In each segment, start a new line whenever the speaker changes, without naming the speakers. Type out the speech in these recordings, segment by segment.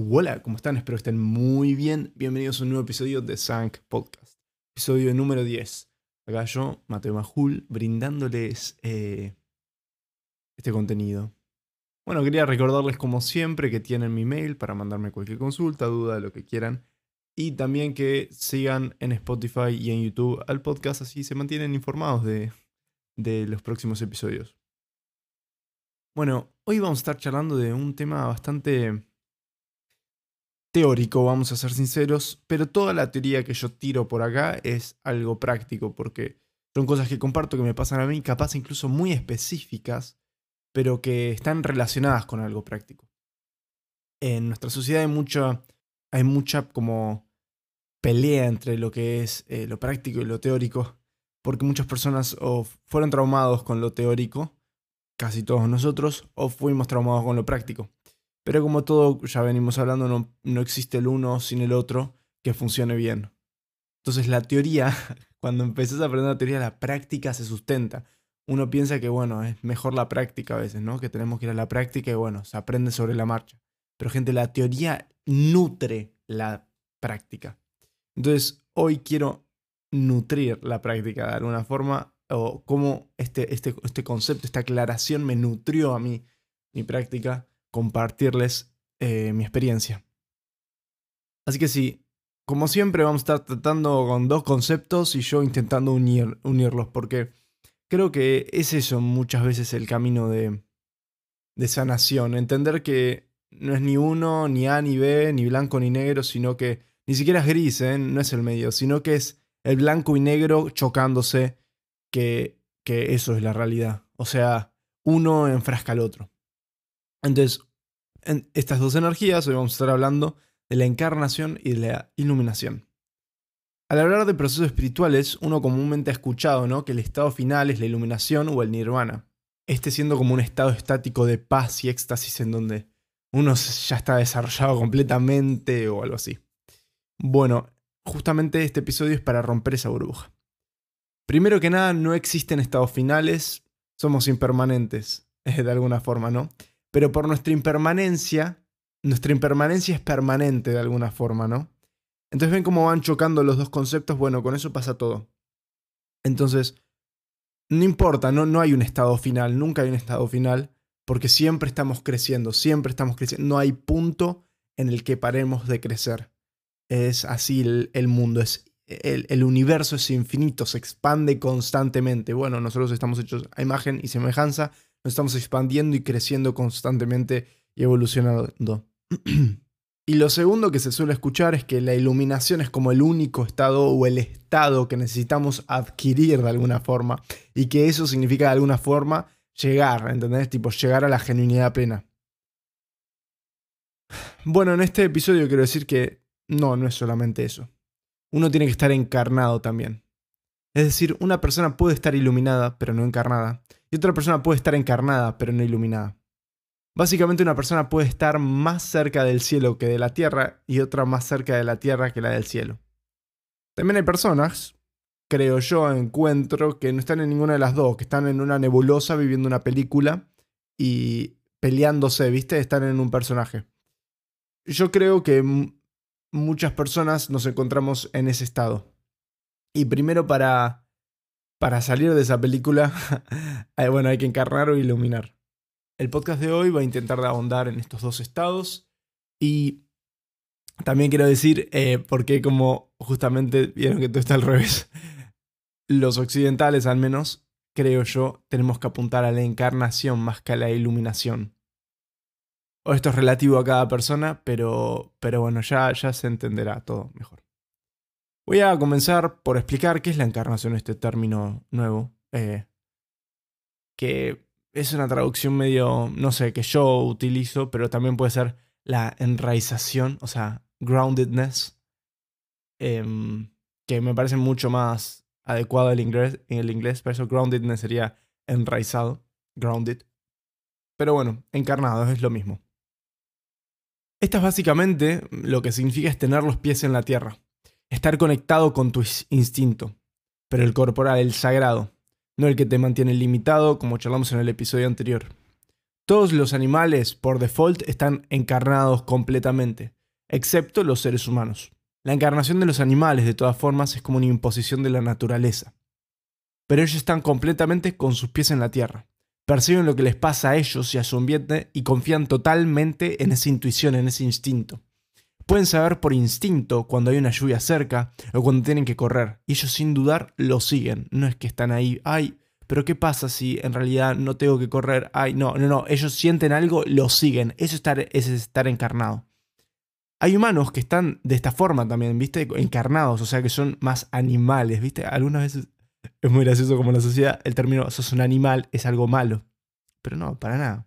Hola, ¿cómo están? Espero que estén muy bien. Bienvenidos a un nuevo episodio de Sank Podcast. Episodio número 10. Acá yo, Mateo Majul, brindándoles eh, este contenido. Bueno, quería recordarles como siempre que tienen mi mail para mandarme cualquier consulta, duda, lo que quieran. Y también que sigan en Spotify y en YouTube al podcast, así se mantienen informados de, de los próximos episodios. Bueno, hoy vamos a estar charlando de un tema bastante teórico, vamos a ser sinceros, pero toda la teoría que yo tiro por acá es algo práctico, porque son cosas que comparto que me pasan a mí, capaz incluso muy específicas, pero que están relacionadas con algo práctico. En nuestra sociedad hay mucha, hay mucha como pelea entre lo que es eh, lo práctico y lo teórico, porque muchas personas o fueron traumados con lo teórico, casi todos nosotros, o fuimos traumados con lo práctico. Pero como todo, ya venimos hablando, no, no existe el uno sin el otro que funcione bien. Entonces la teoría, cuando empezás a aprender la teoría, la práctica se sustenta. Uno piensa que, bueno, es mejor la práctica a veces, ¿no? Que tenemos que ir a la práctica y, bueno, se aprende sobre la marcha. Pero, gente, la teoría nutre la práctica. Entonces, hoy quiero nutrir la práctica de alguna forma, o cómo este, este, este concepto, esta aclaración me nutrió a mí, mi práctica, compartirles eh, mi experiencia. Así que sí, como siempre vamos a estar tratando con dos conceptos y yo intentando unir, unirlos, porque creo que es eso muchas veces el camino de, de sanación, entender que no es ni uno, ni A, ni B, ni blanco, ni negro, sino que ni siquiera es gris, ¿eh? no es el medio, sino que es el blanco y negro chocándose, que, que eso es la realidad. O sea, uno enfrasca al otro. Entonces, en estas dos energías, hoy vamos a estar hablando de la encarnación y de la iluminación. Al hablar de procesos espirituales, uno comúnmente ha escuchado ¿no? que el estado final es la iluminación o el nirvana. Este siendo como un estado estático de paz y éxtasis en donde uno ya está desarrollado completamente o algo así. Bueno, justamente este episodio es para romper esa burbuja. Primero que nada, no existen estados finales, somos impermanentes, de alguna forma, ¿no? Pero por nuestra impermanencia, nuestra impermanencia es permanente de alguna forma, ¿no? Entonces ven cómo van chocando los dos conceptos, bueno, con eso pasa todo. Entonces, no importa, no, no hay un estado final, nunca hay un estado final, porque siempre estamos creciendo, siempre estamos creciendo, no hay punto en el que paremos de crecer. Es así el, mundo, es, el, el, universo es infinito, se expande constantemente. Bueno, nosotros estamos hechos a imagen y semejanza, nos estamos expandiendo y creciendo constantemente y evolucionando. y lo segundo que se suele escuchar es que la iluminación es como el único estado o el estado que necesitamos adquirir de alguna forma y que eso significa de alguna forma llegar, ¿entendés? Tipo, llegar a la genuinidad plena. Bueno, en este episodio quiero decir que no, no es solamente eso. Uno tiene que estar encarnado también. Es decir, una persona puede estar iluminada, pero no encarnada y otra persona puede estar encarnada pero no iluminada. Básicamente una persona puede estar más cerca del cielo que de la tierra y otra más cerca de la tierra que la del cielo. También hay personas, creo yo, encuentro, que no están en ninguna de las dos, que están en una nebulosa viviendo una película y peleándose, ¿viste? Están en un personaje. Yo creo que muchas personas nos encontramos en ese estado. Y primero para para salir de esa película, bueno, hay que encarnar o iluminar. El podcast de hoy va a intentar ahondar en estos dos estados y también quiero decir, eh, porque como justamente vieron que todo está al revés, los occidentales al menos, creo yo, tenemos que apuntar a la encarnación más que a la iluminación. O esto es relativo a cada persona, pero, pero bueno, ya, ya se entenderá todo mejor. Voy a comenzar por explicar qué es la encarnación, este término nuevo, eh, que es una traducción medio, no sé, que yo utilizo, pero también puede ser la enraización, o sea, groundedness, em, que me parece mucho más adecuado en inglés, en el inglés, por eso groundedness sería enraizado, grounded. Pero bueno, encarnado es lo mismo. Esta es básicamente lo que significa es tener los pies en la tierra estar conectado con tu instinto, pero el corporal, el sagrado, no el que te mantiene limitado como charlamos en el episodio anterior. Todos los animales, por default, están encarnados completamente, excepto los seres humanos. La encarnación de los animales, de todas formas, es como una imposición de la naturaleza. Pero ellos están completamente con sus pies en la tierra. Perciben lo que les pasa a ellos y a su ambiente y confían totalmente en esa intuición, en ese instinto. Pueden saber por instinto cuando hay una lluvia cerca o cuando tienen que correr. Y ellos sin dudar lo siguen. No es que están ahí, ay, pero ¿qué pasa si en realidad no tengo que correr? Ay, no, no, no, ellos sienten algo, lo siguen. Eso es estar, es estar encarnado. Hay humanos que están de esta forma también, ¿viste? Encarnados, o sea que son más animales, ¿viste? Algunas veces es muy gracioso como en la sociedad el término sos un animal es algo malo. Pero no, para nada.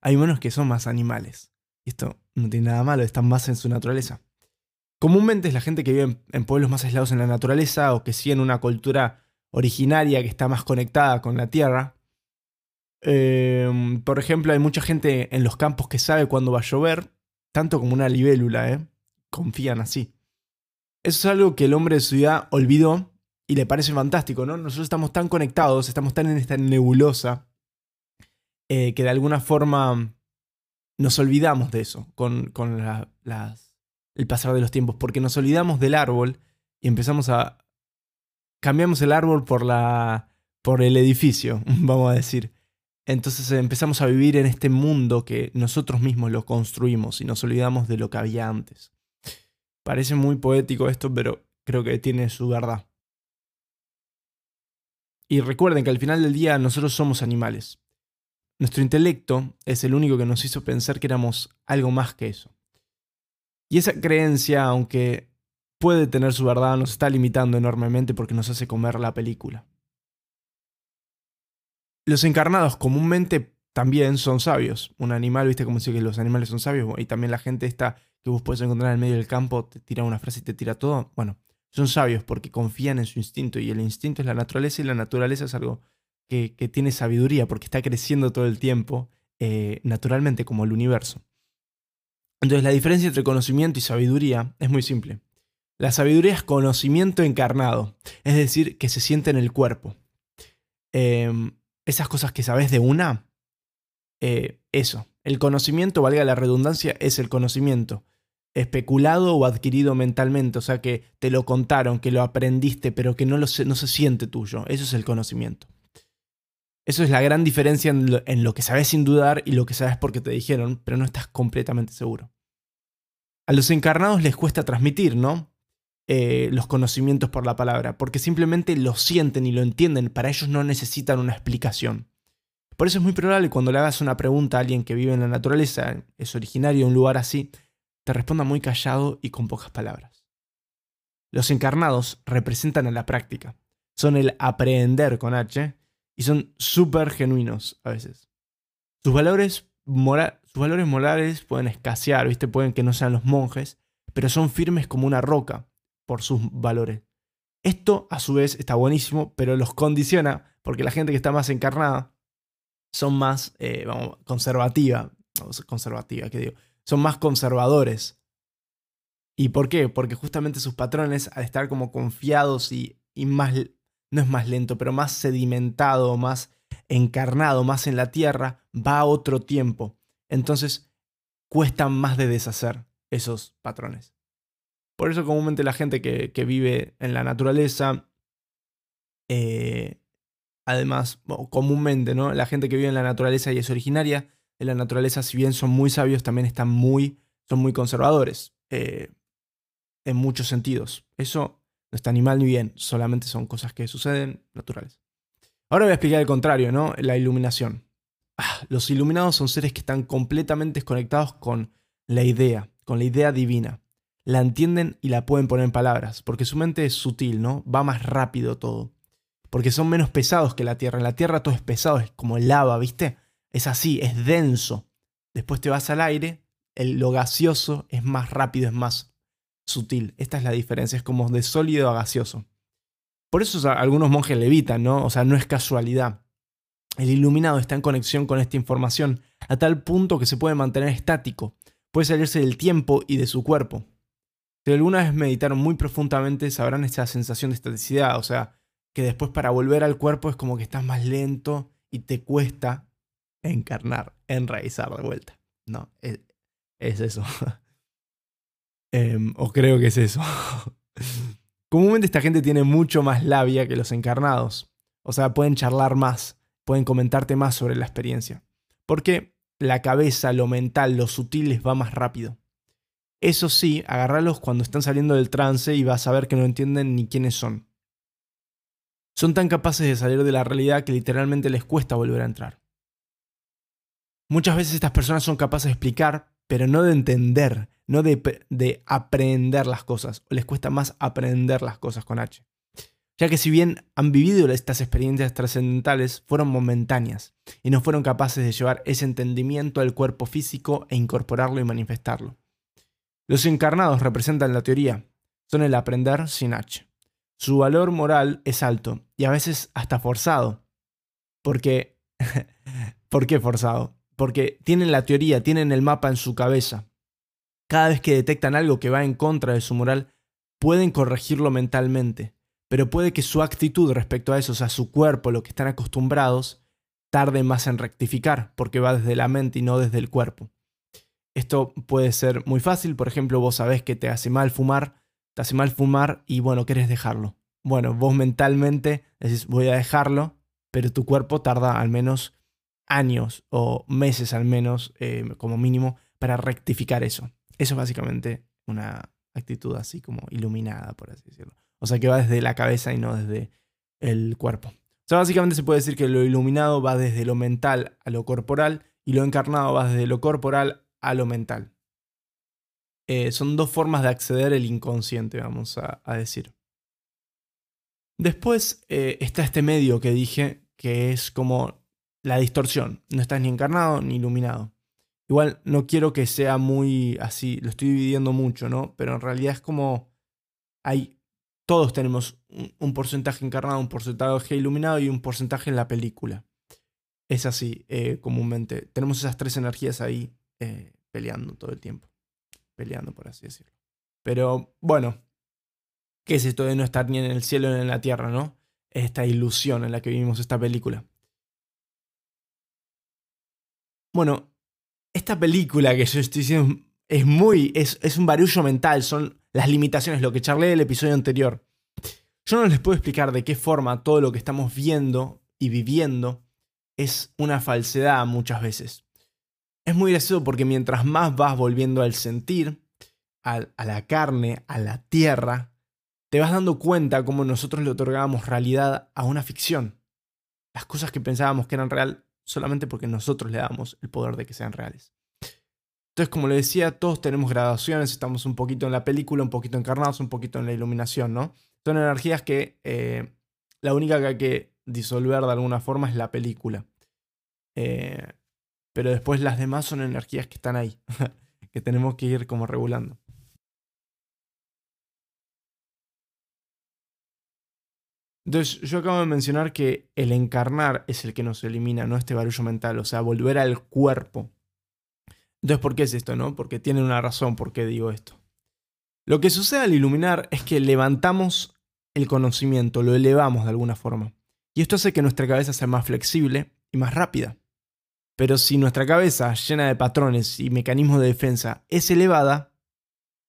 Hay humanos que son más animales. Y esto no tiene nada malo, están más en su naturaleza. Comúnmente es la gente que vive en pueblos más aislados en la naturaleza o que siguen una cultura originaria que está más conectada con la tierra. Em, por ejemplo, hay mucha gente en los campos que sabe cuándo va a llover, tanto como una libélula, ¿eh? Confían así. Eso es algo que el hombre de ciudad olvidó y le parece fantástico, ¿no? Nosotros estamos tan conectados, estamos tan en esta nebulosa, eh, que de alguna forma nos olvidamos de eso con, con las, el pasar de los tiempos, porque nos olvidamos del árbol y empezamos a, cambiamos el árbol por, la, por el edificio, vamos a decir. Entonces empezamos a vivir en este mundo que nosotros mismos lo construimos y nos olvidamos de lo que había antes. Parece muy poético esto, pero creo que tiene su verdad. Y recuerden que al final del día nosotros somos animales. Nuestro intelecto es el único que nos hizo pensar que éramos algo más que eso. Y esa creencia, aunque puede tener su verdad, nos está limitando enormemente porque nos hace comer la película. Los encarnados comúnmente también son sabios. Un animal, viste como dice que los animales son sabios, y también la gente esta que vos puedes encontrar en medio del campo, te tira una frase y te tira todo. Bueno, son sabios porque confían en su instinto, y el instinto es la naturaleza, y la naturaleza es algo que, tiene sabiduría porque está creciendo todo el tiempo, eh, naturalmente como el universo. Entonces la diferencia entre conocimiento y sabiduría es muy simple. La sabiduría es conocimiento encarnado, es decir, que se siente en el cuerpo. Em, esas cosas que sabes de una, eh, eso. El conocimiento, valga la redundancia, es el conocimiento especulado o adquirido mentalmente, o sea que te lo contaron, que lo aprendiste, pero que no, no se siente tuyo. Eso es el conocimiento. Eso es la gran diferencia en lo, que sabes sin dudar y lo que sabes porque te dijeron, pero no estás completamente seguro. A los encarnados les cuesta transmitir, ¿no? Eh, los conocimientos por la palabra, porque simplemente lo sienten y lo entienden, para ellos no necesitan una explicación. Por eso es muy probable cuando le hagas una pregunta a alguien que vive en la naturaleza, es originario de un lugar así, te responda muy callado y con pocas palabras. Los encarnados representan a la práctica, son el aprender con H y son súper genuinos a veces. Sus valores, sus valores morales pueden escasear, ¿viste? pueden que no sean los monjes, pero son firmes como una roca por sus valores. Esto a su vez está buenísimo, pero los condiciona porque la gente que está más encarnada son más eh, vamos, conservativa, conservativa, ¿qué digo? Son más conservadores. ¿Y por qué? Porque justamente sus patrones, al estar como confiados y, y más, no es más lento, pero más sedimentado, más encarnado, más en la tierra, va a otro tiempo. Entonces, cuesta más de deshacer esos patrones. Por eso comúnmente la gente que, vive en la naturaleza, eh, además, comúnmente, ¿no? La gente que vive en la naturaleza y es originaria de la naturaleza, si bien son muy sabios, también están muy, son muy conservadores. Eh, en muchos sentidos. Eso no está ni mal ni bien, solamente son cosas que suceden naturales. Ahora voy a explicar el contrario, ¿no? La iluminación. Ah, los iluminados son seres que están completamente desconectados con la idea, con la idea divina la entienden y la pueden poner en palabras, porque su mente es sutil, ¿no? Va más rápido todo. Porque son menos pesados que la Tierra. En la Tierra todo es pesado, es como lava, ¿viste? Es así, es denso. Después te vas al aire, el, lo gaseoso es más rápido, es más sutil. Esta es la diferencia, es como de sólido a gaseoso. Por eso algunos monjes levitan, ¿no? O sea, no es casualidad. El iluminado está en conexión con esta información a tal punto que se puede mantener estático. Puede salirse del tiempo y de su cuerpo. Si alguna vez meditaron muy profundamente, sabrán esta sensación de estaticidad, o sea, que después para volver al cuerpo es como que estás más lento y te cuesta encarnar, enraizar de vuelta. No, es, eso. Em, o creo que es eso. Comúnmente esta gente tiene mucho más labia que los encarnados. O sea, pueden charlar más, pueden comentarte más sobre la experiencia. Porque la cabeza, lo mental, lo sutil les va más rápido. Eso sí, agarralos cuando están saliendo del trance y vas a ver que no entienden ni quiénes son. Son tan capaces de salir de la realidad que literalmente les cuesta volver a entrar. Muchas veces estas personas son capaces de explicar, pero no de entender, no de, aprender las cosas. O les cuesta más aprender las cosas con H. Ya que si bien han vivido estas experiencias trascendentales, fueron momentáneas y no fueron capaces de llevar ese entendimiento al cuerpo físico e incorporarlo y manifestarlo. Los encarnados representan la teoría, son el aprender sin H. Su valor moral es alto y a veces hasta forzado. Porque... ¿Por qué forzado? porque tienen la teoría, tienen el mapa en su cabeza. Cada vez que detectan algo que va en contra de su moral, pueden corregirlo mentalmente, pero puede que su actitud respecto a eso, o sea, su cuerpo, lo que están acostumbrados, tarde más en rectificar, porque va desde la mente y no desde el cuerpo. Esto puede ser muy fácil, por ejemplo, vos sabés que te hace mal fumar, te hace mal fumar y bueno, querés dejarlo. Bueno, vos mentalmente decís voy a dejarlo, pero tu cuerpo tarda al menos años o meses al menos, eh, como mínimo, para rectificar eso. Eso es básicamente una actitud así como iluminada, por así decirlo. O sea, que va desde la cabeza y no desde el cuerpo. O sea, básicamente se puede decir que lo iluminado va desde lo mental a lo corporal y lo encarnado va desde lo corporal a lo mental. Eh, son dos formas de acceder al inconsciente, vamos a, decir. Después eh, está este medio que dije, que es como la distorsión. No estás ni encarnado ni iluminado. Igual no quiero que sea muy así, lo estoy dividiendo mucho, ¿no? Pero en realidad es como hay todos tenemos un, porcentaje encarnado, un porcentaje iluminado y un porcentaje en la película. Es así, eh, comúnmente. Tenemos esas tres energías ahí eh, peleando todo el tiempo. Peleando, por así decirlo. Pero bueno, ¿qué es esto de no estar ni en el cielo ni en la tierra, no? Esta ilusión en la que vivimos esta película. Bueno, esta película que yo estoy diciendo es muy. Es, es un barullo mental, son las limitaciones, lo que charlé del episodio anterior. Yo no les puedo explicar de qué forma todo lo que estamos viendo y viviendo es una falsedad muchas veces. Es muy gracioso porque mientras más vas volviendo al sentir, a, a la carne, a la tierra, te vas dando cuenta cómo nosotros le otorgábamos realidad a una ficción. Las cosas que pensábamos que eran real solamente porque nosotros le damos el poder de que sean reales. Entonces, como le decía, todos tenemos gradaciones, estamos un poquito en la película, un poquito encarnados, un poquito en la iluminación, ¿no? Son energías que eh, la única que hay que disolver de alguna forma es la película. Eh, pero después las demás son energías que están ahí, que tenemos que ir como regulando. Entonces, yo acabo de mencionar que el encarnar es el que nos elimina, no este barullo mental, o sea, volver al cuerpo. Entonces, ¿por qué es esto, no? Porque tiene una razón por qué digo esto. Lo que sucede al iluminar es que levantamos el conocimiento, lo elevamos de alguna forma. Y esto hace que nuestra cabeza sea más flexible y más rápida. Pero si nuestra cabeza, llena de patrones y mecanismos de defensa, es elevada,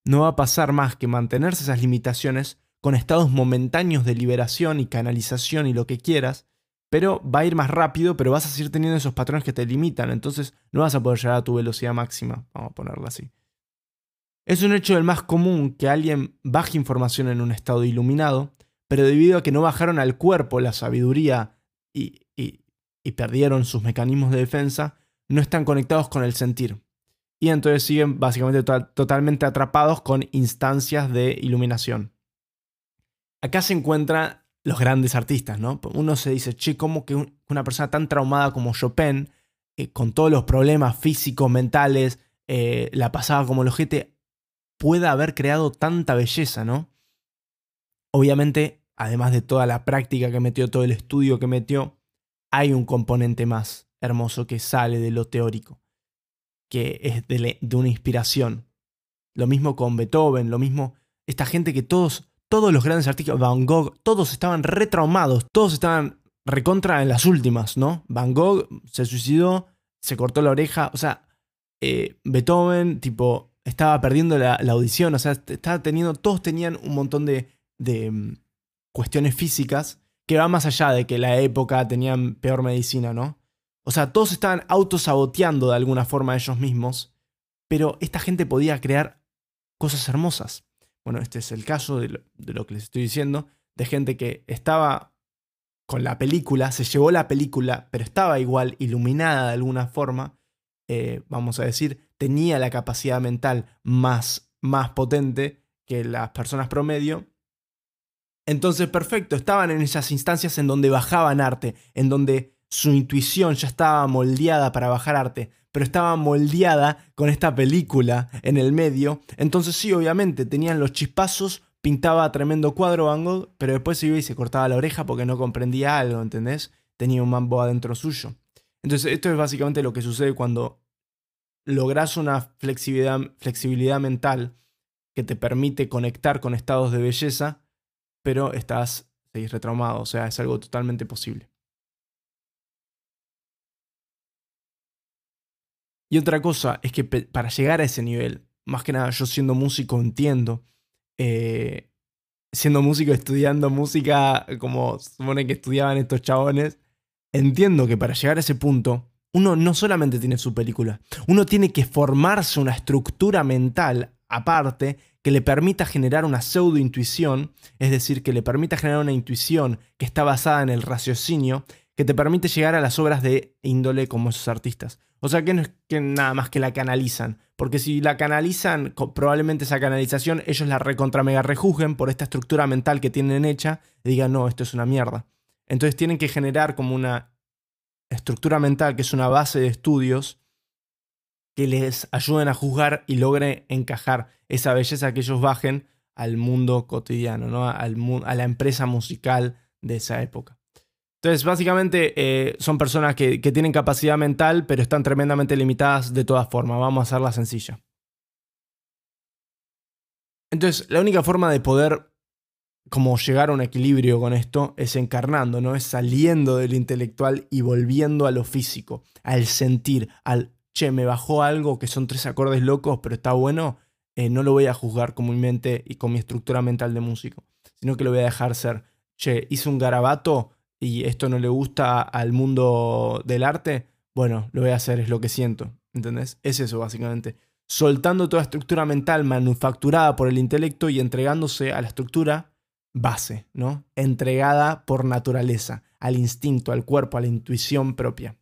no va a pasar más que mantenerse esas limitaciones con estados momentáneos de liberación y canalización y lo que quieras, pero va a ir más rápido, pero vas a seguir teniendo esos patrones que te limitan, entonces no vas a poder llegar a tu velocidad máxima, vamos a ponerlo así. Es un hecho del más común que alguien baje información en un estado iluminado, pero debido a que no bajaron al cuerpo la sabiduría y, perdieron sus mecanismos de defensa, no están conectados con el sentir. Y entonces siguen básicamente totalmente atrapados con instancias de iluminación acá se encuentran los grandes artistas, ¿no? Uno se dice, che, ¿cómo que una persona tan traumada como Chopin, eh, con todos los problemas físicos, mentales, eh, la pasaba como el ojete, pueda haber creado tanta belleza, ¿no? Obviamente, además de toda la práctica que metió, todo el estudio que metió, hay un componente más hermoso que sale de lo teórico, que es de, de una inspiración. Lo mismo con Beethoven, lo mismo, esta gente que todos todos los grandes artistas, Van Gogh, todos estaban retraumados, todos estaban recontra en las últimas, ¿no? Van Gogh se suicidó se cortó la oreja. O sea, eh, Beethoven, tipo, estaba perdiendo la, audición. O sea, estaba teniendo, todos tenían un montón de, de mm, cuestiones físicas que van más allá de que la época tenían peor medicina, ¿no? O sea, todos estaban autosaboteando de alguna forma ellos mismos, pero esta gente podía crear cosas hermosas. Bueno, este es el caso de lo, que les estoy diciendo, de gente que estaba con la película, se llevó la película, pero estaba igual iluminada de alguna forma, eh, vamos a decir, tenía la capacidad mental más, más potente que las personas promedio. Entonces, perfecto, estaban en esas instancias en donde bajaban arte, en donde su intuición ya estaba moldeada para bajar arte, pero estaba moldeada con esta película en el medio. Entonces sí, obviamente, tenían los chispazos, pintaba tremendo cuadro Van pero después se iba y se cortaba la oreja porque no comprendía algo, ¿entendés? Tenía un mambo adentro suyo. Entonces esto es básicamente lo que sucede cuando logras una flexibilidad, flexibilidad mental que te permite conectar con estados de belleza, pero estás, seguís retraumado, o sea, es algo totalmente posible. Y otra cosa es que para llegar a ese nivel, más que nada yo siendo músico entiendo, eh, siendo músico, estudiando música como supone que estudiaban estos chabones, entiendo que para llegar a ese punto, uno no solamente tiene su película, uno tiene que formarse una estructura mental aparte que le permita generar una pseudo intuición, es decir, que le permita generar una intuición que está basada en el raciocinio, que te permite llegar a las obras de índole como esos artistas. O sea que no es que nada más que la canalizan. Porque si la canalizan, probablemente esa canalización ellos la recontra mega rejuzguen por esta estructura mental que tienen hecha y digan, no, esto es una mierda. Entonces tienen que generar como una estructura mental que es una base de estudios que les ayuden a juzgar y logre encajar esa belleza que ellos bajen al mundo cotidiano, ¿no? Al, a la empresa musical de esa época. Entonces, básicamente eh, son personas que, tienen capacidad mental, pero están tremendamente limitadas de todas formas. Vamos a hacerla sencilla. Entonces, la única forma de poder como llegar a un equilibrio con esto es encarnando, ¿no? Es saliendo del intelectual y volviendo a lo físico, al sentir, al, che, me bajó algo que son tres acordes locos, pero está bueno, eh, no lo voy a juzgar con mi mente y con mi estructura mental de músico, sino que lo voy a dejar ser, che, hice un garabato, y esto no le gusta al mundo del arte, bueno, lo voy a hacer, es lo que siento, ¿entendés? Es eso básicamente. Soltando toda estructura mental manufacturada por el intelecto y entregándose a la estructura base, ¿no? Entregada por naturaleza, al instinto, al cuerpo, a la intuición propia.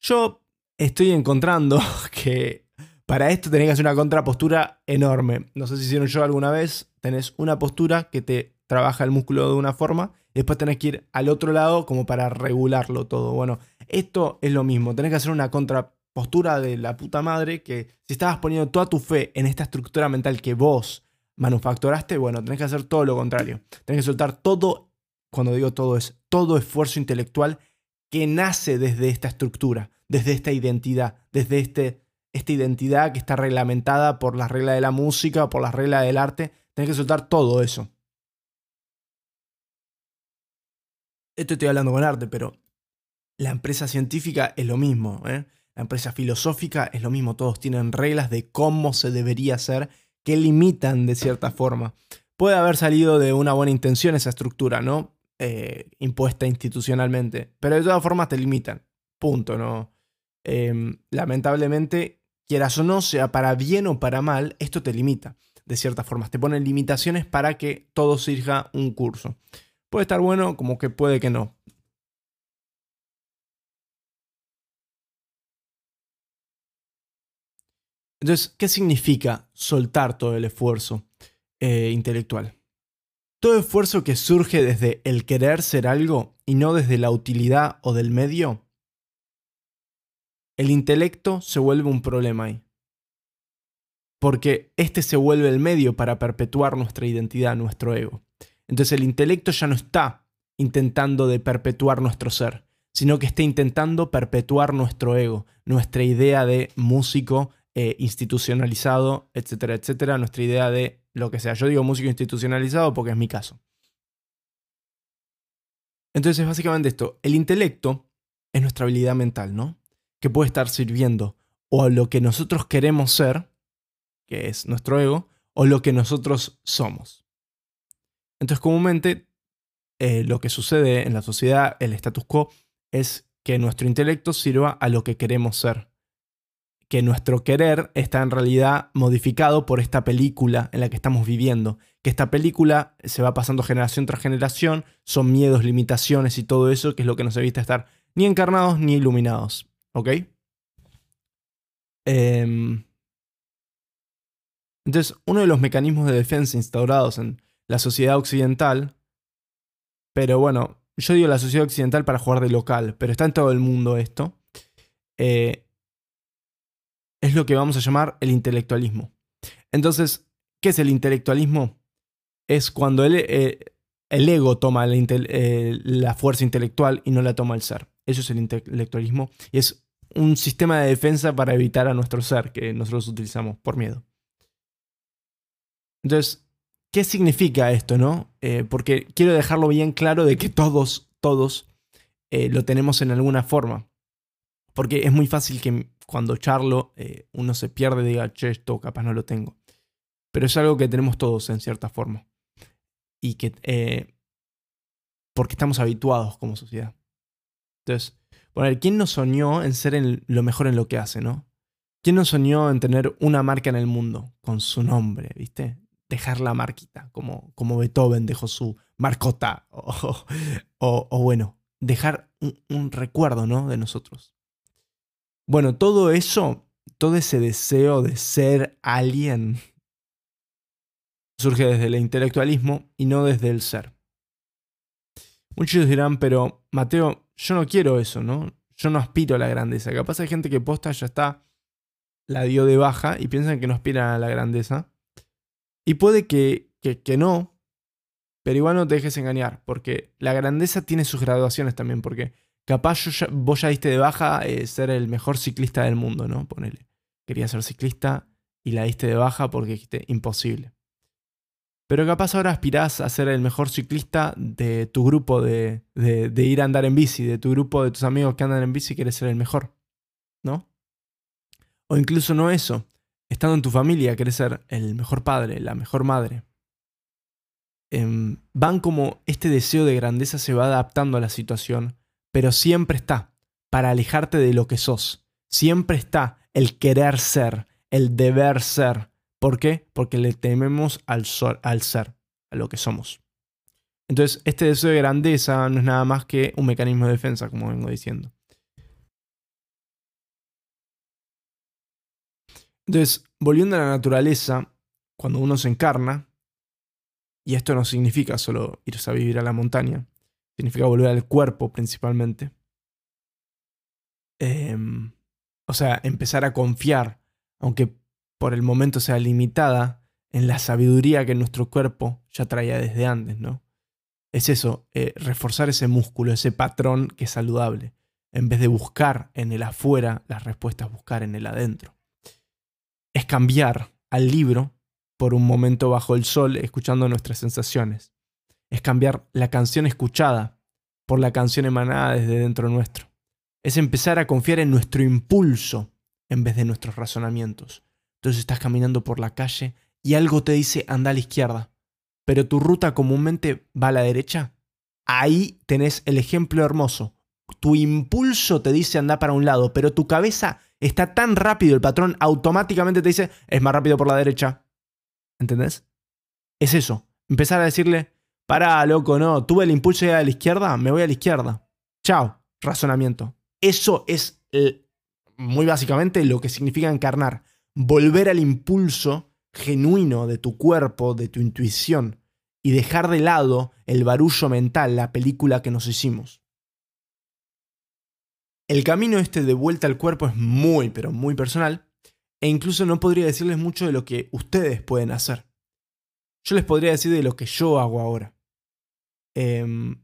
Yo estoy encontrando que para esto tenés que hacer una contrapostura enorme. No sé si hicieron yo alguna vez. Tenés una postura que te trabaja el músculo de una forma y después tenés que ir al otro lado como para regularlo todo. Bueno, esto es lo mismo. Tenés que hacer una contrapostura de la puta madre que si estabas poniendo toda tu fe en esta estructura mental que vos manufacturaste, bueno, tenés que hacer todo lo contrario. Tenés que soltar todo, cuando digo todo es todo esfuerzo intelectual que nace desde esta estructura, desde esta identidad, desde este esta identidad que está reglamentada por las reglas de la música, por las reglas del arte. Tenés que soltar todo eso. Esto estoy hablando con arte, pero la empresa científica es lo mismo. ¿eh? La empresa filosófica es lo mismo. Todos tienen reglas de cómo se debería hacer que limitan de cierta forma. Puede haber salido de una buena intención esa estructura, ¿no? Eh, impuesta institucionalmente. Pero de todas formas te limitan. Punto, ¿no? Em, lamentablemente quieras o no, sea para bien o para mal, esto te limita. De cierta forma, te ponen limitaciones para que todo sirva un curso. Puede estar bueno como que puede que no. Entonces, ¿qué significa soltar todo el esfuerzo eh, intelectual? Todo esfuerzo que surge desde el querer ser algo y no desde la utilidad o del medio el intelecto se vuelve un problema ahí. Porque este se vuelve el medio para perpetuar nuestra identidad, nuestro ego. Entonces el intelecto ya no está intentando de perpetuar nuestro ser, sino que está intentando perpetuar nuestro ego, nuestra idea de músico eh, institucionalizado, etcétera, etcétera, nuestra idea de lo que sea. Yo digo músico institucionalizado porque es mi caso. Entonces es básicamente esto. El intelecto es nuestra habilidad mental, ¿no? Que puede estar sirviendo o a lo que nosotros queremos ser, que es nuestro ego, o lo que nosotros somos. Entonces comúnmente eh, lo que sucede en la sociedad, el status quo, es que nuestro intelecto sirva a lo que queremos ser. Que nuestro querer está en realidad modificado por esta película en la que estamos viviendo. Que esta película se va pasando generación tras generación, son miedos, limitaciones y todo eso, que es lo que nos evita estar ni encarnados ni iluminados. ¿Ok? Em, entonces, uno de los mecanismos de defensa instaurados en la sociedad occidental, pero bueno, yo digo la sociedad occidental para jugar de local, pero está en todo el mundo esto, eh, es lo que vamos a llamar el intelectualismo. Entonces, ¿qué es el intelectualismo? Es cuando el, eh, ego toma la, eh, la fuerza intelectual y no la toma el ser. Eso es el intelectualismo y es un sistema de defensa para evitar a nuestro ser que nosotros utilizamos por miedo. Entonces, ¿qué significa esto, no? Eh, porque quiero dejarlo bien claro de que todos, todos eh, lo tenemos en alguna forma. Porque es muy fácil que cuando charlo eh, uno se pierde y diga, che, esto capaz no lo tengo. Pero es algo que tenemos todos en cierta forma. Y que... porque estamos habituados como sociedad. Entonces, bueno, ¿quién no soñó en ser lo mejor en lo que hace, no? ¿Quién no soñó en tener una marca en el mundo con su nombre, viste? Dejar la marquita, como, como Beethoven dejó su marcota. O, bueno, dejar un, recuerdo, ¿no? De nosotros. Bueno, todo eso, todo ese deseo de ser alguien, surge desde el intelectualismo y no desde el ser. Muchos dirán, pero Mateo, yo no quiero eso, ¿no? Yo no aspiro a la grandeza. Capaz hay gente que posta ya está, la dio de baja y piensan que no aspiran a la grandeza. Y puede que, que, no, pero igual no te dejes engañar, porque la grandeza tiene sus graduaciones también, porque capaz vos ya diste de baja eh, ser el mejor ciclista del mundo, ¿no? Ponele. Quería ser ciclista y la diste de baja porque dijiste imposible. Pero capaz ahora aspirás a ser el mejor ciclista de tu grupo de, de, ir a andar en bici, de tu grupo de tus amigos que andan en bici, quieres ser el mejor. ¿No? O incluso no eso. Estando en tu familia, querés ser el mejor padre, la mejor madre. Em, van como este deseo de grandeza se va adaptando a la situación, pero siempre está para alejarte de lo que sos. Siempre está el querer ser, el deber ser, ¿Por qué? Porque le tememos al, al ser, a lo que somos. Entonces, este deseo de grandeza no es nada más que un mecanismo de defensa, como vengo diciendo. Entonces, volviendo a la naturaleza, cuando uno se encarna, y esto no significa solo irse a vivir a la montaña, significa volver al cuerpo principalmente. Em, o sea, empezar a confiar, aunque por el momento sea limitada en la sabiduría que nuestro cuerpo ya traía desde antes, ¿no? Es eso, eh, reforzar ese músculo, ese patrón que es saludable, en vez de buscar en el afuera las respuestas, buscar en el adentro. Es cambiar al libro por un momento bajo el sol escuchando nuestras sensaciones. Es cambiar la canción escuchada por la canción emanada desde dentro nuestro. Es empezar a confiar en nuestro impulso en vez de nuestros razonamientos. Entonces estás caminando por la calle y algo te dice anda a la izquierda, pero tu ruta comúnmente va a la derecha. Ahí tenés el ejemplo hermoso. Tu impulso te dice anda para un lado, pero tu cabeza está tan rápido, el patrón automáticamente te dice es más rápido por la derecha. ¿Entendés? Es eso. Empezar a decirle, para, loco, no, tuve el impulso de a la izquierda, me voy a la izquierda. Chao, razonamiento. Eso es muy básicamente lo que significa encarnar volver al impulso genuino de tu cuerpo, de tu intuición, y dejar de lado el barullo mental, la película que nos hicimos. El camino este de vuelta al cuerpo es muy, pero muy personal, e incluso no podría decirles mucho de lo que ustedes pueden hacer. Yo les podría decir de lo que yo hago ahora. Em,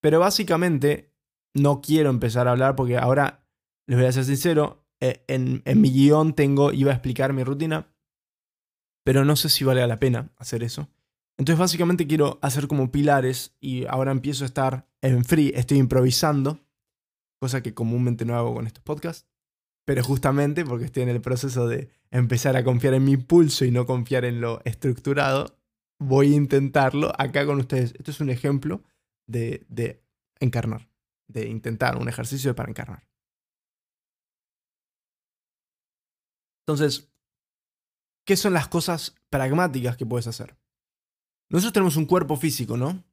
pero básicamente no quiero empezar a hablar porque ahora, les voy a ser sincero, eh, en, mi guion tengo, iba a explicar mi rutina, pero no sé si vale la pena hacer eso. Entonces básicamente quiero hacer como pilares y ahora empiezo a estar en free, estoy improvisando, cosa que comúnmente no hago con estos podcasts, pero justamente porque estoy en el proceso de empezar a confiar en mi impulso y no confiar en lo estructurado, voy a intentarlo acá con ustedes. Esto es un ejemplo de, de encarnar, de intentar un ejercicio para encarnar. Entonces, ¿qué son las cosas pragmáticas que puedes hacer? Nosotros tenemos un cuerpo físico, ¿no?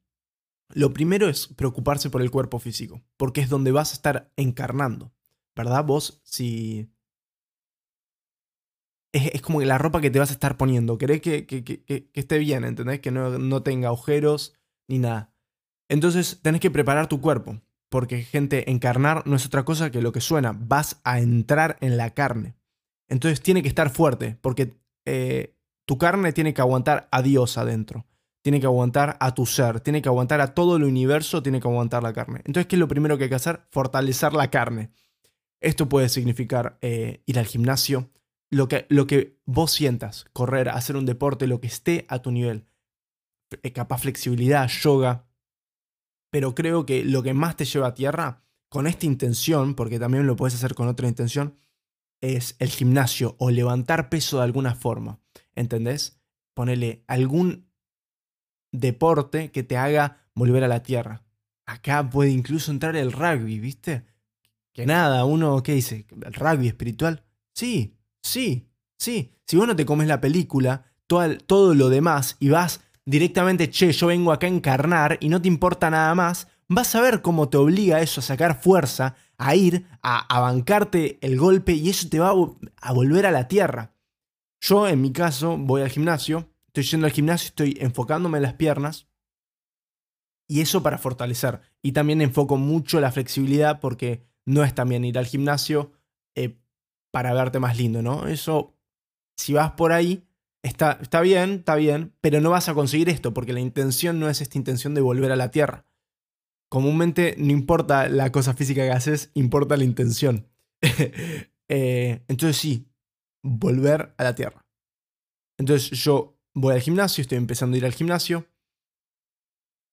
Lo primero es preocuparse por el cuerpo físico, porque es donde vas a estar encarnando, ¿verdad? Vos, si... Es, como la ropa que te vas a estar poniendo, querés que, que, esté bien, ¿entendés? Que no, no tenga agujeros ni nada. Entonces tenés que preparar tu cuerpo, porque gente, encarnar no es otra cosa que lo que suena, vas a entrar en la carne. Entonces tiene que estar fuerte, porque eh, tu carne tiene que aguantar a Dios adentro tiene que aguantar a tu ser, tiene que aguantar a todo el universo, tiene que aguantar la carne. Entonces, ¿qué es lo primero que hay que hacer? Fortalecer la carne. Esto puede significar eh, ir al gimnasio, lo que, lo que vos sientas, correr, hacer un deporte, lo que esté a tu nivel. Eh, capaz flexibilidad, yoga. Pero creo que lo que más te lleva a tierra, con esta intención, porque también lo puedes hacer con otra intención, es el gimnasio o levantar peso de alguna forma. ¿Entendés? Ponele algún deporte que te haga volver a la tierra. Acá puede incluso entrar el rugby, ¿viste? Que nada, uno, ¿qué dice? ¿El rugby espiritual? Sí, sí, sí. Si vos no te comes la película, todo, todo lo demás, y vas directamente, che, yo vengo acá a encarnar y no te importa nada más, vas a ver cómo te obliga eso a sacar fuerza, a ir, a, a bancarte el golpe y eso te va a volver a la tierra. Yo, en mi caso, voy al gimnasio estoy yendo al gimnasio, estoy enfocándome en las piernas. Y eso para fortalecer. Y también enfoco mucho la flexibilidad porque no es también ir al gimnasio eh, para verte más lindo, ¿no? Eso, si vas por ahí, está, está bien, está bien, pero no vas a conseguir esto porque la intención no es esta intención de volver a la tierra. Comúnmente no importa la cosa física que haces, importa la intención. Eh, entonces sí, volver a la tierra. Entonces yo voy al gimnasio, estoy empezando a ir al gimnasio.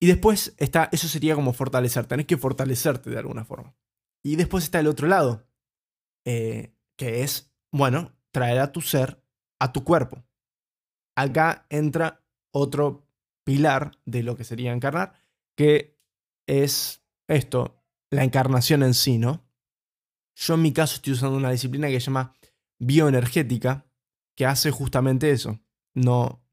Y después está, eso sería como fortalecer, tenés que fortalecerte de alguna forma. Y después está el otro lado, eh, que es, bueno, traer a tu ser a tu cuerpo. Acá entra otro pilar de lo que sería encarnar, que es esto, la encarnación en sí, ¿no? Yo en mi caso estoy usando una disciplina que se llama bioenergética, que hace justamente eso. No,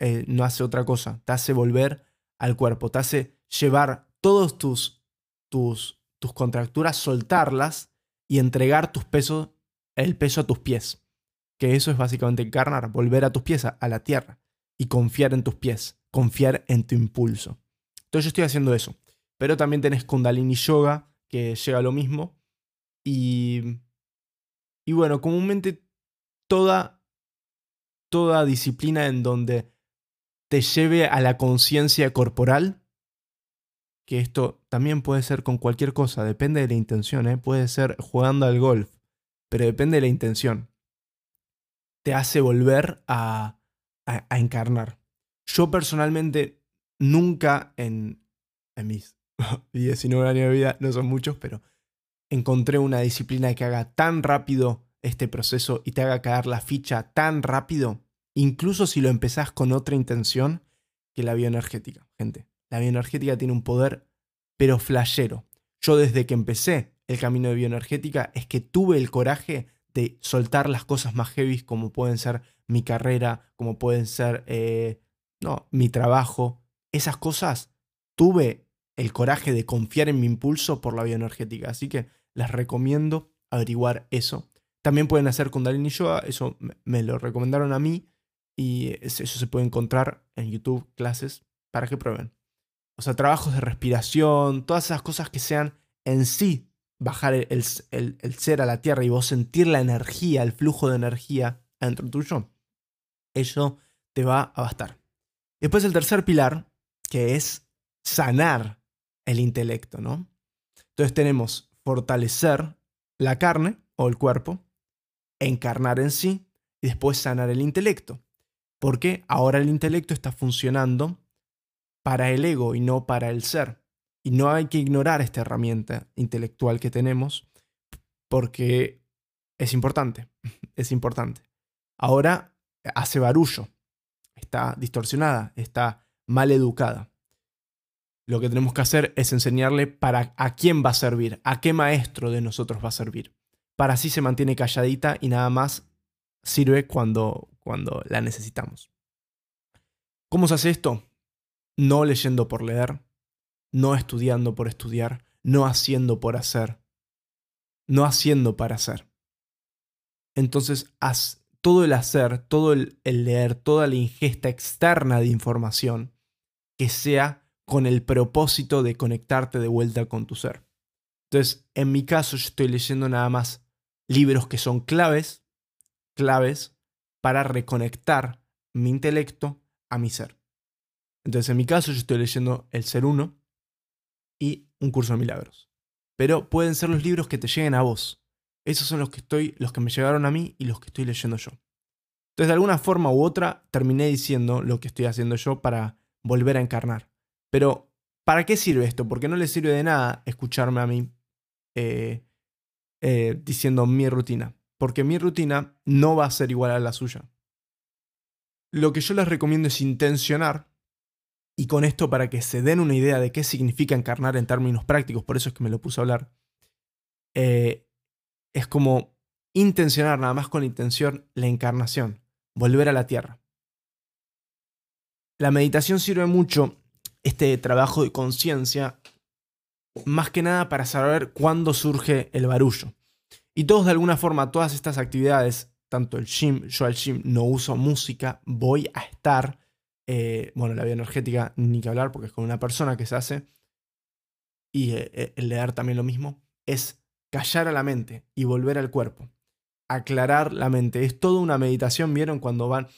eh, no hace otra cosa, te hace volver al cuerpo, te hace llevar todos tus, tus, tus contracturas, soltarlas y entregar tus pesos, el peso a tus pies. Que eso es básicamente encarnar, volver a tus pies, a, la tierra, y confiar en tus pies, confiar en tu impulso. Entonces yo estoy haciendo eso. Pero también tenés Kundalini Yoga, que llega a lo mismo. Y, y bueno, comúnmente toda, toda disciplina en donde te lleve a la conciencia corporal, que esto también puede ser con cualquier cosa, depende de la intención, ¿eh? puede ser jugando al golf, pero depende de la intención. Te hace volver a, a, encarnar. Yo personalmente nunca en, en mis 19 años de vida, no son muchos, pero encontré una disciplina que haga tan rápido este proceso y te haga caer la ficha tan rápido incluso si lo empezás con otra intención que la bioenergética, gente. La bioenergética tiene un poder, pero flashero. Yo desde que empecé el camino de bioenergética es que tuve el coraje de soltar las cosas más heavy como pueden ser mi carrera, como pueden ser eh, no, mi trabajo. Esas cosas tuve el coraje de confiar en mi impulso por la bioenergética. Así que les recomiendo averiguar eso. También pueden hacer Kundalini Yoga, eso me lo recomendaron a mí y eso se puede encontrar en YouTube, clases, para que prueben. O sea, trabajos de respiración, todas esas cosas que sean en sí bajar el, ser a la tierra y vos sentir la energía, el flujo de energía dentro tuyo, eso te va a bastar. Después el tercer pilar, que es sanar el intelecto, ¿no? Entonces tenemos fortalecer la carne o el cuerpo, encarnar en sí y después sanar el intelecto. Porque ahora el intelecto está funcionando para el ego y no para el ser. Y no hay que ignorar esta herramienta intelectual que tenemos porque es importante, es importante. Ahora hace barullo, está distorsionada, está mal educada. Lo que tenemos que hacer es enseñarle para a quién va a servir, a qué maestro de nosotros va a servir. Para así se mantiene calladita y nada más sirve cuando, cuando la necesitamos. ¿Cómo se hace esto? No leyendo por leer, no estudiando por estudiar, no haciendo por hacer, no haciendo para hacer. Entonces, haz todo el hacer, todo el, leer, toda la ingesta externa de información que sea con el propósito de conectarte de vuelta con tu ser. Entonces, en mi caso, yo estoy leyendo nada más libros que son claves, claves para reconectar mi intelecto a mi ser. Entonces, en mi caso, yo estoy leyendo El Ser Uno y Un Curso de Milagros. Pero pueden ser los libros que te lleguen a vos. Esos son los que, estoy, los que me llegaron a mí y los que estoy leyendo yo. Entonces, de alguna forma u otra, terminé diciendo lo que estoy haciendo yo para volver a encarnar. Pero, ¿para qué sirve esto? Porque no le sirve de nada escucharme a mí eh, eh, diciendo mi rutina. Porque mi rutina no va a ser igual a la suya. Lo que yo les recomiendo es intencionar y con esto para que se den una idea de qué significa encarnar en términos prácticos, por eso es que me lo puse a hablar, eh, es como intencionar nada más con la intención la encarnación, volver a la tierra. La meditación sirve mucho, este trabajo de conciencia, más que nada para saber cuándo surge el barullo. Y todos de alguna forma, todas estas actividades, tanto el gym, yo al gym no uso música, voy a estar eh, bueno, la bioenergética ni que hablar porque es con una persona que se hace. Y eh, eh, el leer también lo mismo. Es callar a la mente y volver al cuerpo. Aclarar la mente. Es toda una meditación. ¿Vieron cuando van?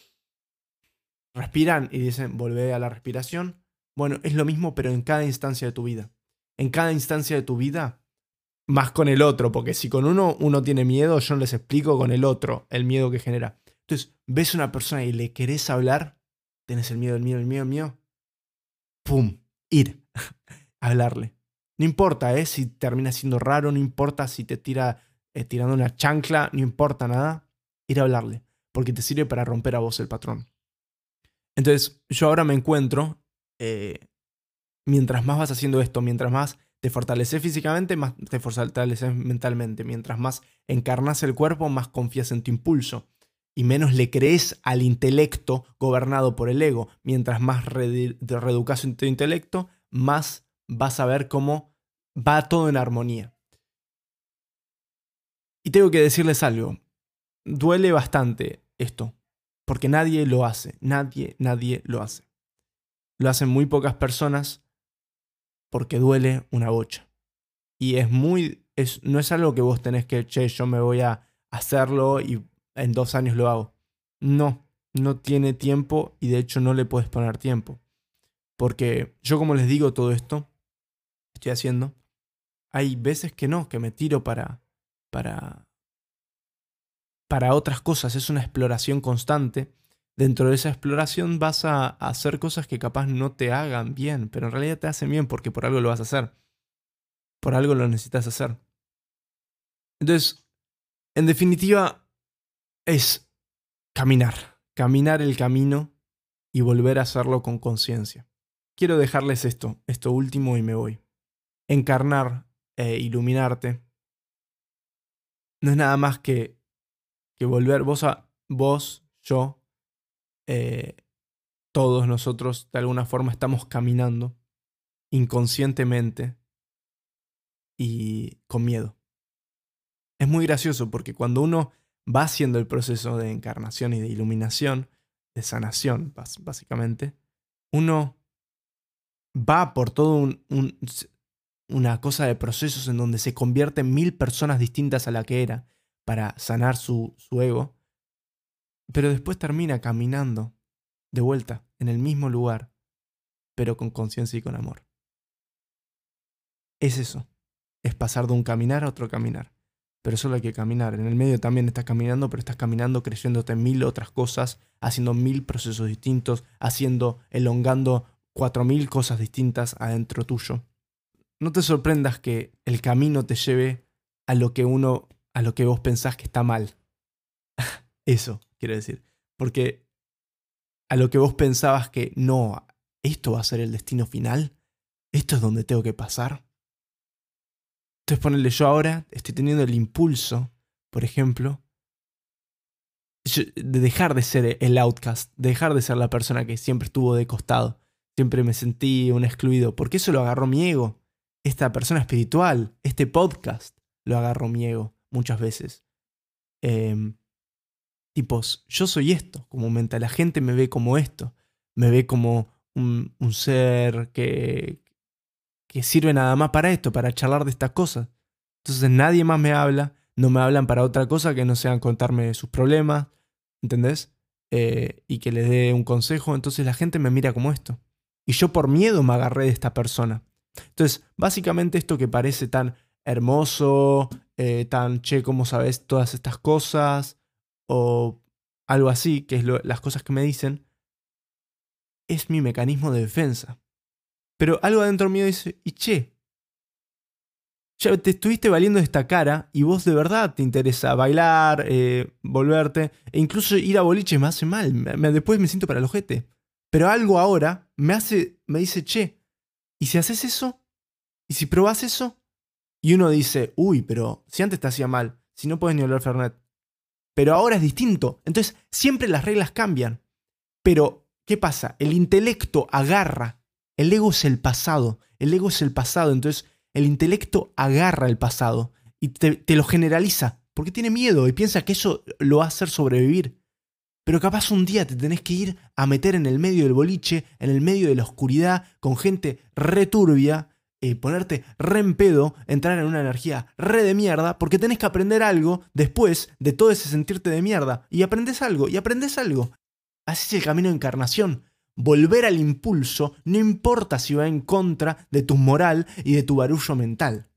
Respiran y dicen volver a la respiración. Bueno, es lo mismo pero en cada instancia de tu vida. En cada instancia de tu vida, más con el otro, porque si con uno uno tiene miedo, yo les explico con el otro el miedo que genera. Entonces, ves a una persona y le querés hablar, Tienes el miedo, el miedo, el miedo, el miedo. ¡Pum! Ir. Hablarle. No importa, ¿eh? Si termina siendo raro, no importa si te tira eh, tirando una chancla, no importa nada. Ir a hablarle. Porque te sirve para romper a vos el patrón. Entonces, yo ahora me encuentro. Eh, mientras más vas haciendo esto, mientras más te fortaleces físicamente, más te fortaleces mentalmente. Mientras más encarnas el cuerpo, más confías en tu impulso y menos le crees al intelecto gobernado por el ego. Mientras más reeducas tu intelecto, más vas a ver cómo va todo en armonía. Y tengo que decirles algo. Duele bastante esto, porque nadie lo hace, nadie, nadie lo hace. Lo hacen muy pocas personas porque duele una bocha. Y es muy, es, no es algo que vos tenés que, che, yo me voy a hacerlo y en dos años lo hago. No, no tiene tiempo y de hecho no le puedes poner tiempo. Porque yo como les digo todo esto, estoy haciendo, hay veces que no, que me tiro para, para, para otras cosas. Es una exploración constante. Dentro de esa exploración vas a hacer cosas que capaz no te hagan bien, pero en realidad te hacen bien porque por algo lo vas a hacer. Por algo lo necesitas hacer. Entonces, en definitiva, es caminar, caminar el camino y volver a hacerlo con conciencia. Quiero dejarles esto, esto último y me voy. Encarnar e iluminarte no es nada más que, que volver vos a vos, yo, eh, todos nosotros de alguna forma estamos caminando inconscientemente y con miedo. Es muy gracioso porque cuando uno va haciendo el proceso de encarnación y de iluminación, de sanación, básicamente, uno va por todo un, una cosa de procesos en donde se convierte mil personas distintas a la que era para sanar su, su ego, pero después termina caminando de vuelta en el mismo lugar, pero con conciencia y con amor. Es eso, es pasar de un caminar a otro caminar pero solo hay que caminar. En el medio también estás caminando, pero estás caminando creyéndote mil otras cosas, haciendo mil procesos distintos, haciendo, elongando cuatro mil cosas distintas adentro tuyo. no te sorprendas que el camino te lleve a lo que uno, a lo que vos pensás que está mal. Eso, quiero decir. Porque a lo que vos pensabas que no, esto va a ser el destino final, esto es donde tengo que pasar. Entonces ponerle yo ahora estoy teniendo el impulso, por ejemplo, de dejar de ser el outcast, de dejar de ser la persona que siempre estuvo de costado, siempre me sentí un excluido, porque eso lo agarró mi ego. Esta persona espiritual, este podcast, lo agarró mi ego muchas veces. Eh, tipos, yo soy esto, comúnmente la gente me ve como esto, me ve como un, un ser que, que sirve nada más para esto, para charlar de estas cosas. Entonces nadie más me habla, no me hablan para otra cosa que no sean contarme sus problemas, ¿entendés? Eh, y que les dé un consejo, entonces la gente me mira como esto. Y yo por miedo me agarré de esta persona. Entonces, básicamente esto que parece tan hermoso, eh, tan che, ¿cómo sabes todas estas cosas? O algo así, que es las cosas que me dicen, es mi mecanismo de defensa. Pero algo adentro mío dice, y che, ya te estuviste valiendo de esta cara y vos de verdad te interesa bailar, eh, volverte, e incluso ir a boliches me hace mal, después me siento para el ojete. Pero algo ahora me hace, me dice, che, ¿y si haces eso? ¿Y si probas eso? Y uno dice, uy, pero si antes te hacía mal, si no puedes ni hablar Fernet. Pero ahora es distinto. Entonces, siempre las reglas cambian. Pero, ¿qué pasa? El intelecto agarra. El ego es el pasado. El ego es el pasado. Entonces, el intelecto agarra el pasado y te, lo generaliza. Porque tiene miedo y piensa que eso lo va a hacer sobrevivir. Pero capaz un día te tenés que ir a meter en el medio del boliche, en el medio de la oscuridad, con gente returbia, eh, ponerte re en pedo, entrar en una energía re de mierda, porque tenés que aprender algo después de todo ese sentirte de mierda. Y aprendes algo, y aprendes algo. Así es el camino de encarnación. Volver al impulso no importa si va en contra de tu moral y de tu barullo mental.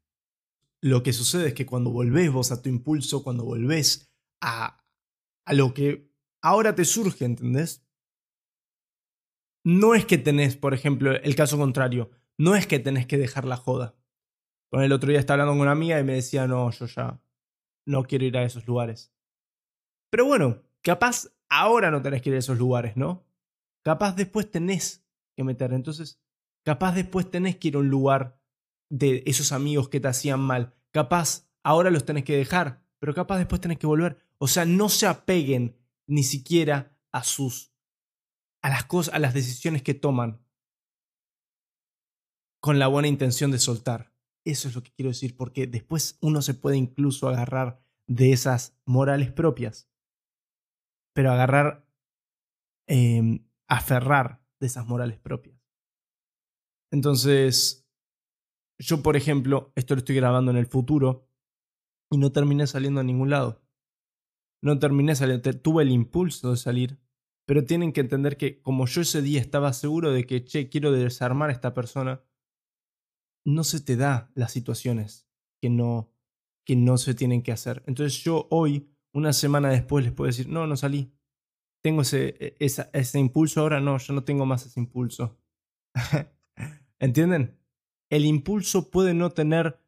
Lo que sucede es que cuando volvés vos a tu impulso, cuando volvés a, a lo que ahora te surge, ¿entendés? No es que tenés, por ejemplo, el caso contrario, no es que tenés que dejar la joda. Con el otro día estaba hablando con una amiga y me decía, no, yo ya no quiero ir a esos lugares. Pero bueno, capaz ahora no tenés que ir a esos lugares, ¿no? Capaz después tenés que meter. Entonces, capaz después tenés que ir a un lugar de esos amigos que te hacían mal. Capaz ahora los tenés que dejar, pero capaz después tenés que volver. O sea, no se apeguen ni siquiera a sus a las cosas, a las decisiones que toman con la buena intención de soltar. Eso es lo que quiero decir, porque después uno se puede incluso agarrar de esas morales propias, pero agarrar, em, aferrar de esas morales propias. Entonces, yo por ejemplo, esto lo estoy grabando en el futuro y no terminé saliendo a ningún lado no terminé saliendo, tuve el impulso de salir, pero tienen que entender que como yo ese día estaba seguro de que, che, quiero desarmar a esta persona, no se te da las situaciones que no, que no se tienen que hacer. Entonces yo hoy, una semana después, les puedo decir, no, no salí. Tengo ese, e, ese impulso ahora, no, yo no tengo más ese impulso. ¿Entienden? El impulso puede no tener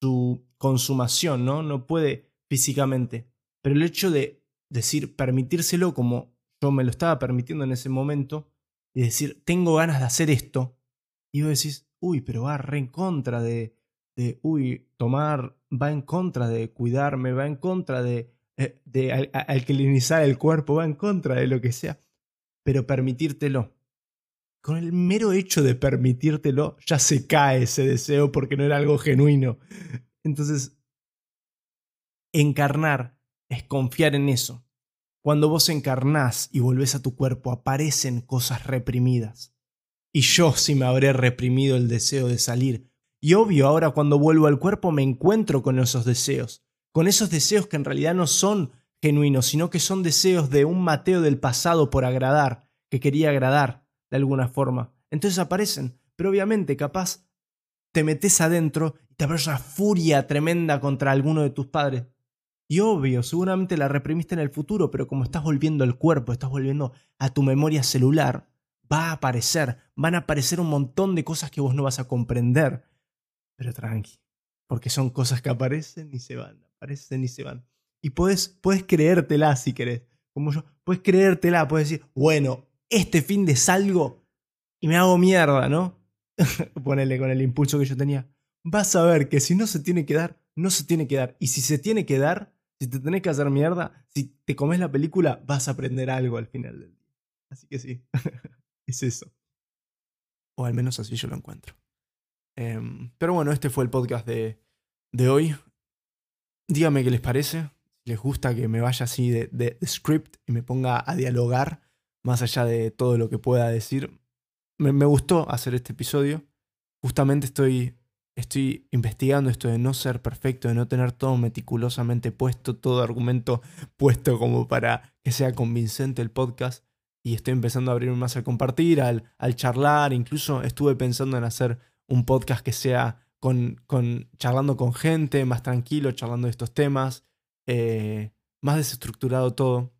su consumación, ¿no? No puede físicamente, pero el hecho de decir, permitírselo como yo me lo estaba permitiendo en ese momento, y decir, tengo ganas de hacer esto, y vos decís, uy, pero va re en contra de, de, uy, tomar, va en contra de cuidarme, va en contra de, eh, de, alquilinizar el cuerpo, va en contra de lo que sea, pero permitírtelo. Con el mero hecho de permitírtelo, ya se cae ese deseo porque no era algo genuino. Entonces, encarnar es confiar en eso. Cuando vos encarnás y volvés a tu cuerpo, aparecen cosas reprimidas. Y yo sí me habré reprimido el deseo de salir. Y obvio, ahora cuando vuelvo al cuerpo me encuentro con esos deseos. Con esos deseos que en realidad no son genuinos, sino que son deseos de un Mateo del pasado por agradar, que quería agradar de alguna forma. Entonces aparecen, pero obviamente capaz te metes adentro y te abre una furia tremenda contra alguno de tus padres. Y obvio, seguramente la reprimiste en el futuro, pero como estás volviendo al cuerpo, estás volviendo a tu memoria celular, va a aparecer, van a aparecer un montón de cosas que vos no vas a comprender. pero tranqui. Porque son cosas que aparecen y se van, aparecen y se van. Y puedes, puedes creértela si querés. Como yo, puedes creértela, puedes decir, bueno, este fin de salgo y me hago mierda, ¿no? Ponele con el impulso que yo tenía. Vas a ver que si no se tiene que dar, no se tiene que dar. Y si se tiene que dar, si te tenés que hacer mierda, si te comes la película, vas a aprender algo al final del día. Así que sí, es eso. O al menos así yo lo encuentro. Em, pero bueno, este fue el podcast de, de hoy. Dígame qué les parece. Les gusta que me vaya así de, de, script y me ponga a dialogar más allá de todo lo que pueda decir. Me, me gustó hacer este episodio. Justamente estoy estoy investigando esto de no ser perfecto, de no tener todo meticulosamente puesto, todo argumento puesto como para que sea convincente el podcast. Y estoy empezando a abrirme más a compartir, al, al charlar. Incluso estuve pensando en hacer un podcast que sea con, con charlando con gente, más tranquilo, charlando de estos temas, eh, más desestructurado todo.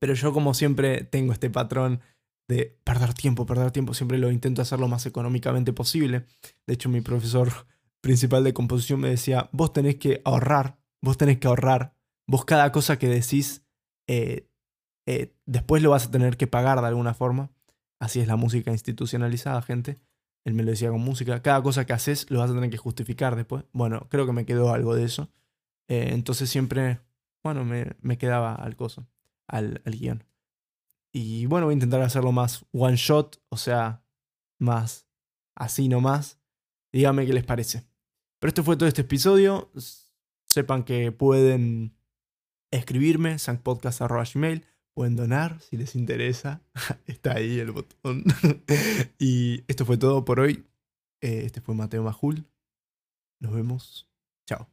Pero yo como siempre tengo este patrón de perder tiempo, perder tiempo, siempre lo intento hacer lo más económicamente posible. De hecho, mi profesor principal de composición me decía, vos tenés que ahorrar, vos tenés que ahorrar, vos cada cosa que decís, eh, eh, después lo vas a tener que pagar de alguna forma. Así es la música institucionalizada, gente. Él me lo decía con música. Cada cosa que haces lo vas a tener que justificar después. Bueno, creo que me quedó algo de eso. Eh, entonces siempre, bueno, me, me quedaba al coso, al, al guion. Y bueno, voy a intentar hacerlo más one shot, o sea, más así nomás. Díganme qué les parece. Pero esto fue todo este episodio. Sepan que pueden escribirme, sankpodcast.gmail. Pueden donar si les interesa. Está ahí el botón. y esto fue todo por hoy. Eh, este fue Mateo Majul. Nos vemos. Chao.